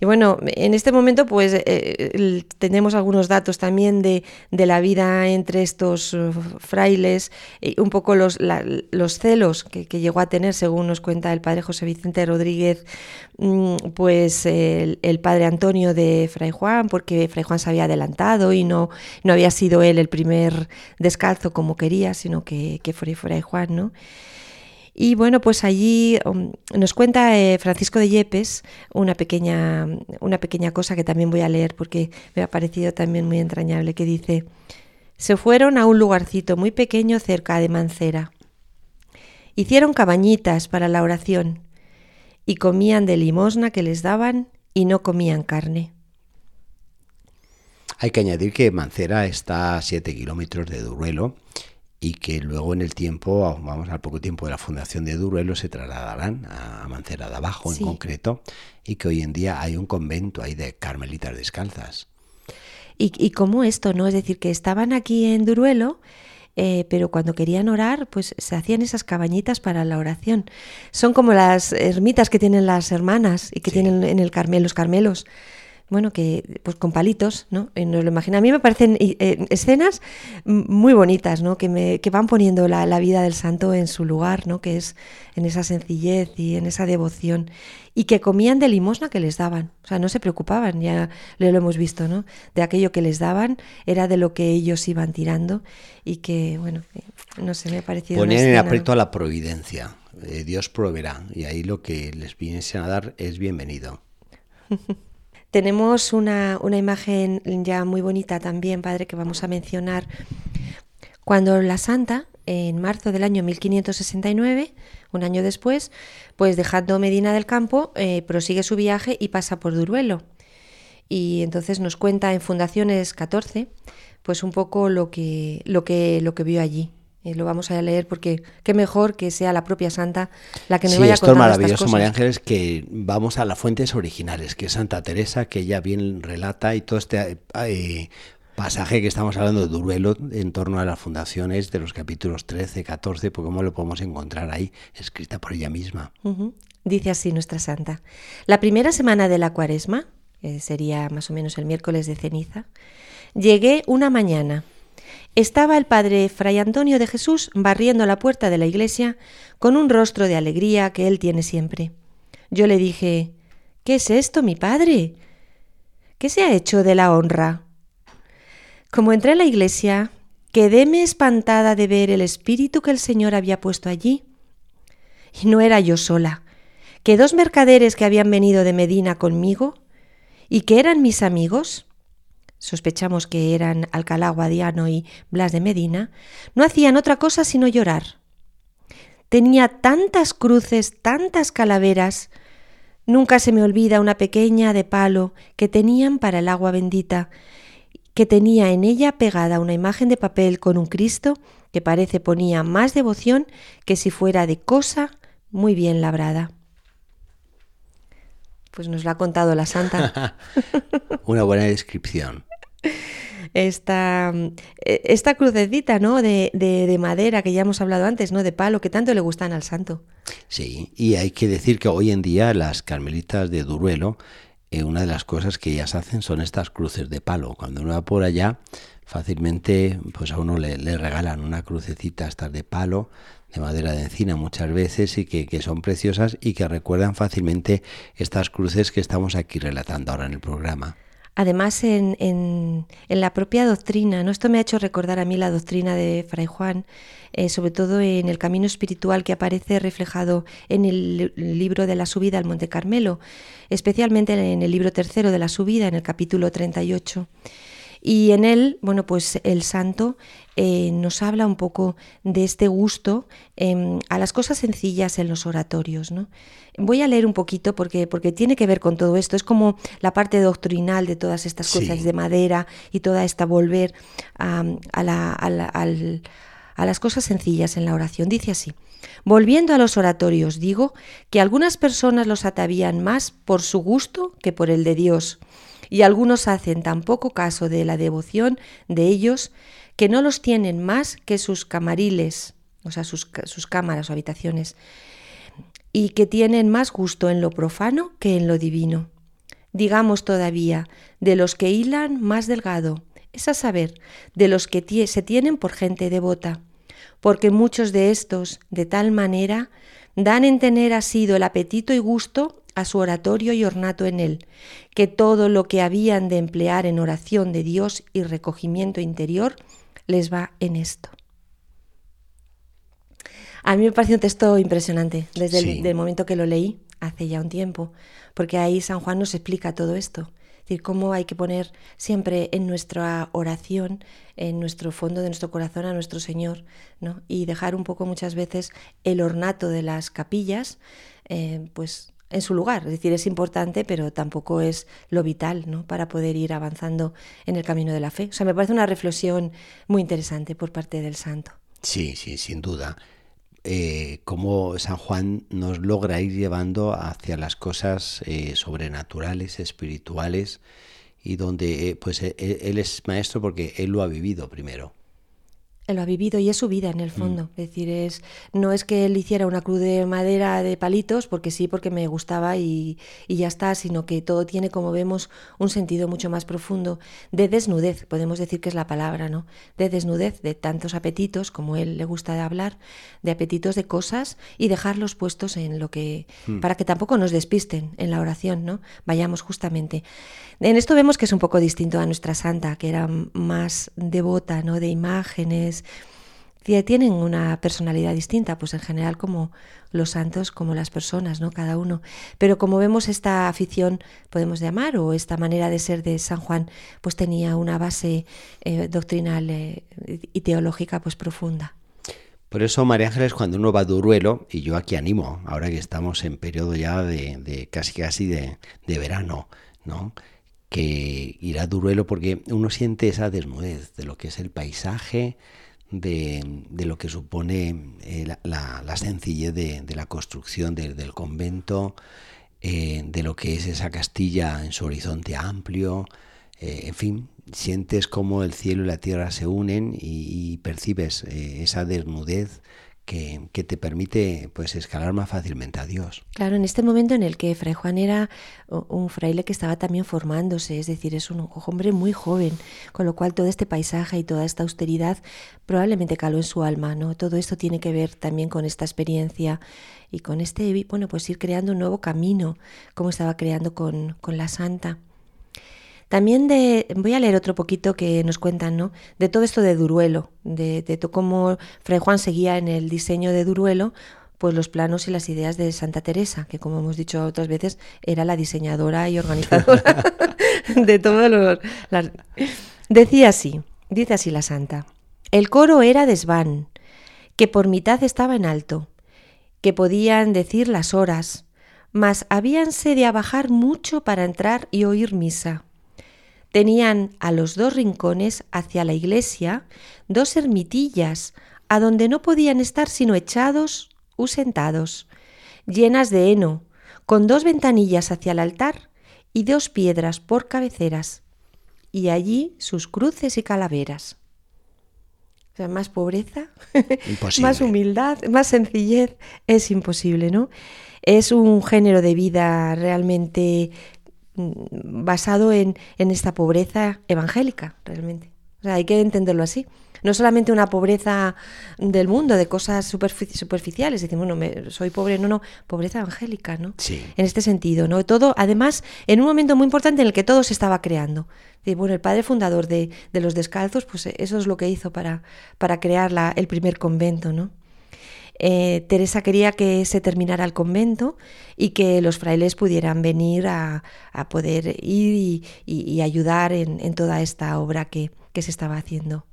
Y bueno, en este momento pues eh, tenemos algunos datos también de, la vida entre estos eh, frailes, un poco los, celos que, llegó a tener, según nos cuenta el padre José Vicente Rodríguez, mm, pues el, el padre Antonio de Fray Juan, porque Fray Juan se había adelantado y no, no había sido él el primer descalzo como quería, sino que, que fue Fray Juan, ¿no? Y bueno, pues allí um, nos cuenta eh, Francisco de Yepes una pequeña, una pequeña cosa que también voy a leer porque me ha parecido también muy entrañable, que dice, se fueron a un lugarcito muy pequeño cerca de Mancera. Hicieron cabañitas para la oración y comían de limosna que les daban y no comían carne. Hay que añadir que Mancera está a 7 kilómetros de Duruelo y que luego en el tiempo, vamos al poco tiempo de la fundación de Duruelo, se trasladarán a Mancera de Abajo Sí. en concreto y que hoy en día hay un convento ahí de carmelitas descalzas. Y, y como esto, ¿no? Es decir, que estaban aquí en Duruelo, eh, pero cuando querían orar, pues se hacían esas cabañitas para la oración. Son como las ermitas que tienen las hermanas y que Sí. tienen en el Carmel, los Carmelos. Bueno, que pues con palitos, ¿no? Eh, nos lo imagino. A mí me parecen eh, escenas muy bonitas, ¿no? Que, me, que van poniendo la, la vida del santo en su lugar, ¿no? Que es en esa sencillez y en esa devoción. Y que comían de limosna que les daban. O sea, no se preocupaban, ya lo hemos visto, ¿no? De aquello que les daban era de lo que ellos iban tirando y que, bueno, eh, no sé, me ha parecido Ponían en aprieto a la providencia. Eh, Dios proveerá y ahí lo que les viniese a dar es bienvenido. Tenemos una, una imagen ya muy bonita también, padre, que vamos a mencionar. Cuando la santa, en marzo del año 1569, un año después, pues dejando Medina del Campo, eh, prosigue su viaje y pasa por Duruelo. Y entonces nos cuenta en Fundaciones 14, pues un poco lo que, lo que, lo que vio allí. Eh, lo vamos a leer porque qué mejor que sea la propia santa la que nos Sí, vaya esto es estas maravilloso, cosas. María Ángeles, que vamos a las fuentes originales, que es Santa Teresa, que ella bien relata y todo este eh, pasaje que estamos hablando de Duruelo en torno a las fundaciones de los capítulos 13, 14, porque cómo lo podemos encontrar ahí, escrita por ella misma. Dice así nuestra santa. La primera semana de la cuaresma, que sería más o menos el miércoles de ceniza, llegué una mañana. Estaba el padre Fray Antonio de Jesús barriendo la puerta de la iglesia con un rostro de alegría que él tiene siempre. Yo le dije, ¿Qué es esto, mi padre? ¿Qué se ha hecho de la honra? Como entré a la iglesia, quedéme espantada de ver el espíritu que el Señor había puesto allí. Y no era yo sola, que dos mercaderes que habían venido de Medina conmigo y que eran mis amigos, sospechamos que eran Alcalá Guadiano y Blas de Medina, no hacían otra cosa sino llorar. Tenía tantas cruces, tantas calaveras, nunca se me olvida una pequeña de palo que tenían para el agua bendita, que tenía en ella pegada una imagen de papel con un Cristo que parece ponía más devoción que si fuera de cosa muy bien labrada. Pues nos lo ha contado la santa. Una buena descripción. Esta, eh, esta crucecita, ¿no? De, de, de, madera que ya hemos hablado antes, ¿no? De palo, que tanto le gustan al santo. Sí, y hay que decir que hoy en día las carmelitas de Duruelo, eh, una de las cosas que ellas hacen son estas cruces de palo. Cuando uno va por allá, fácilmente pues a uno le, le regalan una crucecita estas de palo de madera de encina muchas veces y que, que, son preciosas y que recuerdan fácilmente estas cruces que estamos aquí relatando ahora en el programa. Además, en, en, la propia doctrina, ¿no? esto me ha hecho recordar a mí la doctrina de Fray Juan, eh, sobre todo en el camino espiritual que aparece reflejado en el libro de la subida al Monte Carmelo, especialmente en el libro tercero de la subida, en el capítulo 38. Y en él, bueno, pues el santo eh, nos habla un poco de este gusto eh, a las cosas sencillas en los oratorios. ¿no? Voy a leer un poquito porque, porque tiene que ver con todo esto. Es como la parte doctrinal de todas estas cosas de madera y toda esta volver a, a, la, a, la, al, a las cosas sencillas en la oración. Dice así. Volviendo a los oratorios, digo que algunas personas los atavían más por su gusto que por el de Dios y algunos hacen tan poco caso de la devoción de ellos que no los tienen más que sus camariles, o sea, sus, sus cámaras o habitaciones, y que tienen más gusto en lo profano que en lo divino. Digamos todavía, de los que hilan más delgado, es a saber, de los que se tienen por gente devota, porque muchos de estos, de tal manera, dan en tener asido el apetito y gusto a su oratorio y ornato en él, que todo lo que habían de emplear en oración de Dios y recogimiento interior les va en esto. A mí me pareció un texto impresionante desde sí. el del momento que lo leí, hace ya un tiempo, porque ahí San Juan nos explica todo esto. Es decir, cómo hay que poner siempre en nuestra oración, en nuestro fondo de nuestro corazón a nuestro Señor, ¿no? Y dejar un poco muchas veces el ornato de las capillas, eh, pues en su lugar. Es decir, es importante, pero tampoco es lo vital ¿no? para poder ir avanzando en el camino de la fe. O sea, me parece una reflexión muy interesante por parte del santo. Sí, sí, sin duda. Eh, cómo San Juan nos logra ir llevando hacia las cosas eh, sobrenaturales, espirituales, y donde eh, pues él, él es maestro porque él lo ha vivido primero lo ha vivido y es su vida en el fondo. Mm. Es decir, es, no es que él hiciera una cruz de madera de palitos, porque sí, porque me gustaba y, y, ya está, sino que todo tiene, como vemos, un sentido mucho más profundo de desnudez, podemos decir que es la palabra, ¿no? De desnudez, de tantos apetitos, como él le gusta de hablar, de apetitos de cosas y dejarlos puestos en lo que, mm. para que tampoco nos despisten en la oración, ¿no? Vayamos justamente. En esto vemos que es un poco distinto a nuestra santa, que era más devota, ¿no? De imágenes, tienen una personalidad distinta, pues en general como los santos, como las personas, ¿no? Cada uno. Pero como vemos esta afición, podemos llamar, o esta manera de ser de San Juan, pues tenía una base eh, doctrinal eh, y teológica pues profunda. Por eso, María Ángeles, cuando uno va a Duruelo, y yo aquí animo, ahora que estamos en periodo ya de, de casi casi de, de verano, ¿no? que irá a Duruelo porque uno siente esa desnudez de lo que es el paisaje, de, de lo que supone eh, la, sencillez de, de la construcción de, del convento, eh, de lo que es esa Castilla en su horizonte amplio, eh, en fin, sientes como el cielo y la tierra se unen y, y percibes eh, esa desnudez que, te permite pues escalar más fácilmente a Dios. Claro, en este momento en el que Fray Juan era un fraile que estaba también formándose, es decir, es un hombre muy joven, con lo cual todo este paisaje y toda esta austeridad probablemente caló en su alma, ¿no? Todo esto tiene que ver también con esta experiencia y con este, bueno, pues ir creando un nuevo camino, como estaba creando con, con la santa. También de, voy a leer otro poquito que nos cuentan, ¿no? De todo esto de Duruelo, de, de cómo Fray Juan seguía en el diseño de Duruelo, pues los planos y las ideas de Santa Teresa, que como hemos dicho otras veces, era la diseñadora y organizadora de todos los... Las... Decía así, dice así la santa, el coro era desván, que por mitad estaba en alto, que podían decir las horas, mas habíanse de abajar mucho para entrar y oír misa. Tenían a los dos rincones hacia la iglesia dos ermitillas, a donde no podían estar sino echados u sentados, llenas de heno, con dos ventanillas hacia el altar y dos piedras por cabeceras, y allí sus cruces y calaveras. O sea, más pobreza, más humildad, más sencillez, es imposible, ¿no? Es un género de vida realmente basado en, en esta pobreza evangélica, realmente. O sea, hay que entenderlo así. No solamente una pobreza del mundo, de cosas superfici- superficiales, decir, bueno, me- soy pobre, no, no, pobreza evangélica, ¿no? Sí. En este sentido, ¿no? Todo, además, en un momento muy importante en el que todo se estaba creando. Y bueno, el padre fundador de, de los descalzos, pues eso es lo que hizo para, para crear la- el primer convento, ¿no? Eh, Teresa quería que se terminara el convento y que los frailes pudieran venir a, poder ir y, ayudar en, en toda esta obra que se estaba haciendo.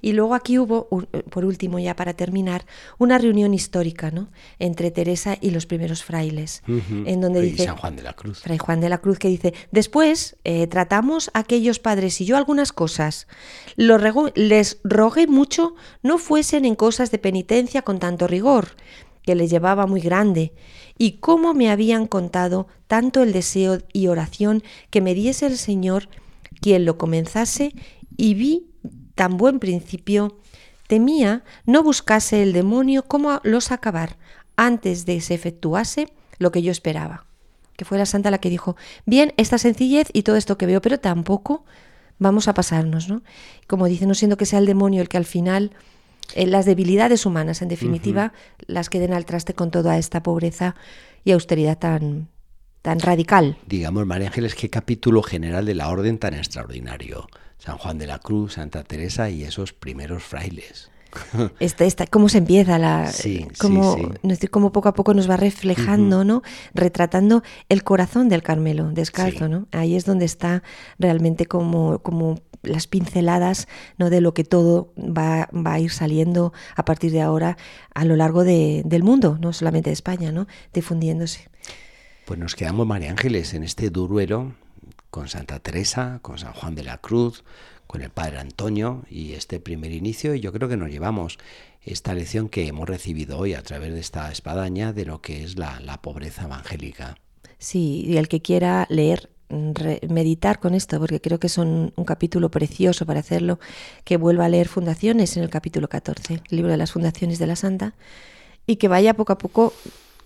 Y luego aquí hubo, un- por último, ya para terminar, una reunión histórica ¿no? entre Teresa y los primeros frailes, en donde dice... San Juan de la Cruz. Fray Juan de la Cruz que dice, después eh, tratamos a aquellos padres y yo algunas cosas. Les rogué mucho no fuesen en cosas de penitencia con tanto rigor, que les llevaba muy grande, y cómo me habían contado tanto el deseo y oración que me diese el Señor quien lo comenzase, y vi tan buen principio, temía no buscase el demonio cómo los acabar antes de que se efectuase lo que yo esperaba que fue la santa la que dijo, bien, esta sencillez y todo esto que veo, pero tampoco vamos a pasarnos, ¿no? Como dice, no siendo que sea el demonio el que al final, eh, las debilidades humanas, en definitiva, las queden al traste con toda esta pobreza y austeridad tan, tan radical. Digamos, María Ángeles, qué capítulo general de la orden tan extraordinario. San Juan de la Cruz, Santa Teresa y esos primeros frailes. Esta, esta, cómo se empieza la Sí, cómo, sí, sí. es decir, cómo poco a poco nos va reflejando, ¿no? Retratando el corazón del Carmelo descalzo. ¿no? Ahí es donde está realmente como, como las pinceladas ¿no? de lo que todo va, va a ir saliendo a partir de ahora a lo largo de- del mundo, no solamente de España, ¿no? difundiéndose. Pues nos quedamos, María Ángeles, en este duruelo con Santa Teresa, con San Juan de la Cruz, con el Padre Antonio y este primer inicio. Y yo creo que nos llevamos esta lección que hemos recibido hoy a través de esta espadaña de lo que es la, la pobreza evangélica. Sí, y el que quiera leer, mm, meditar con esto, porque creo que es un, un capítulo precioso para hacerlo, que vuelva a leer Fundaciones en el capítulo 14, el libro de las Fundaciones de la Santa, y que vaya poco a poco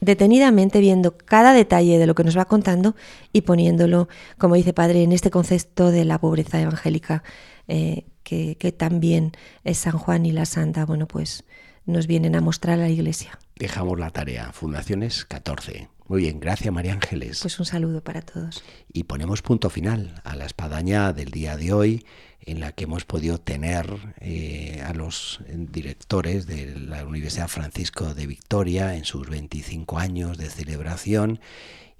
detenidamente viendo cada detalle de lo que nos va contando y poniéndolo, como dice Padre, en este concepto de la pobreza evangélica, eh, que, que también es San Juan y la Santa, bueno, pues nos vienen a mostrar a la Iglesia. Dejamos la tarea, Fundaciones 14. Muy bien, gracias María Ángeles. Pues un saludo para todos. Y ponemos punto final a la espadaña del día de hoy, en la que hemos podido tener eh, a los directores de la Universidad Francisco de Victoria en sus 25 años de celebración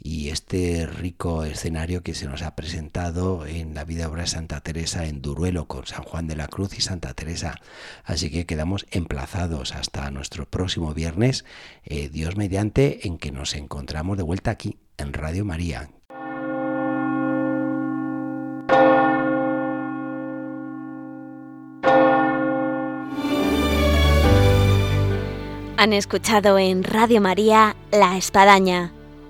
y este rico escenario que se nos ha presentado en la vida obra de Santa Teresa en Duruelo con San Juan de la Cruz y Santa Teresa. Así que quedamos emplazados hasta nuestro próximo viernes, eh, Dios mediante, en que nos encontramos de vuelta aquí en Radio María. Han escuchado en Radio María La Espadaña,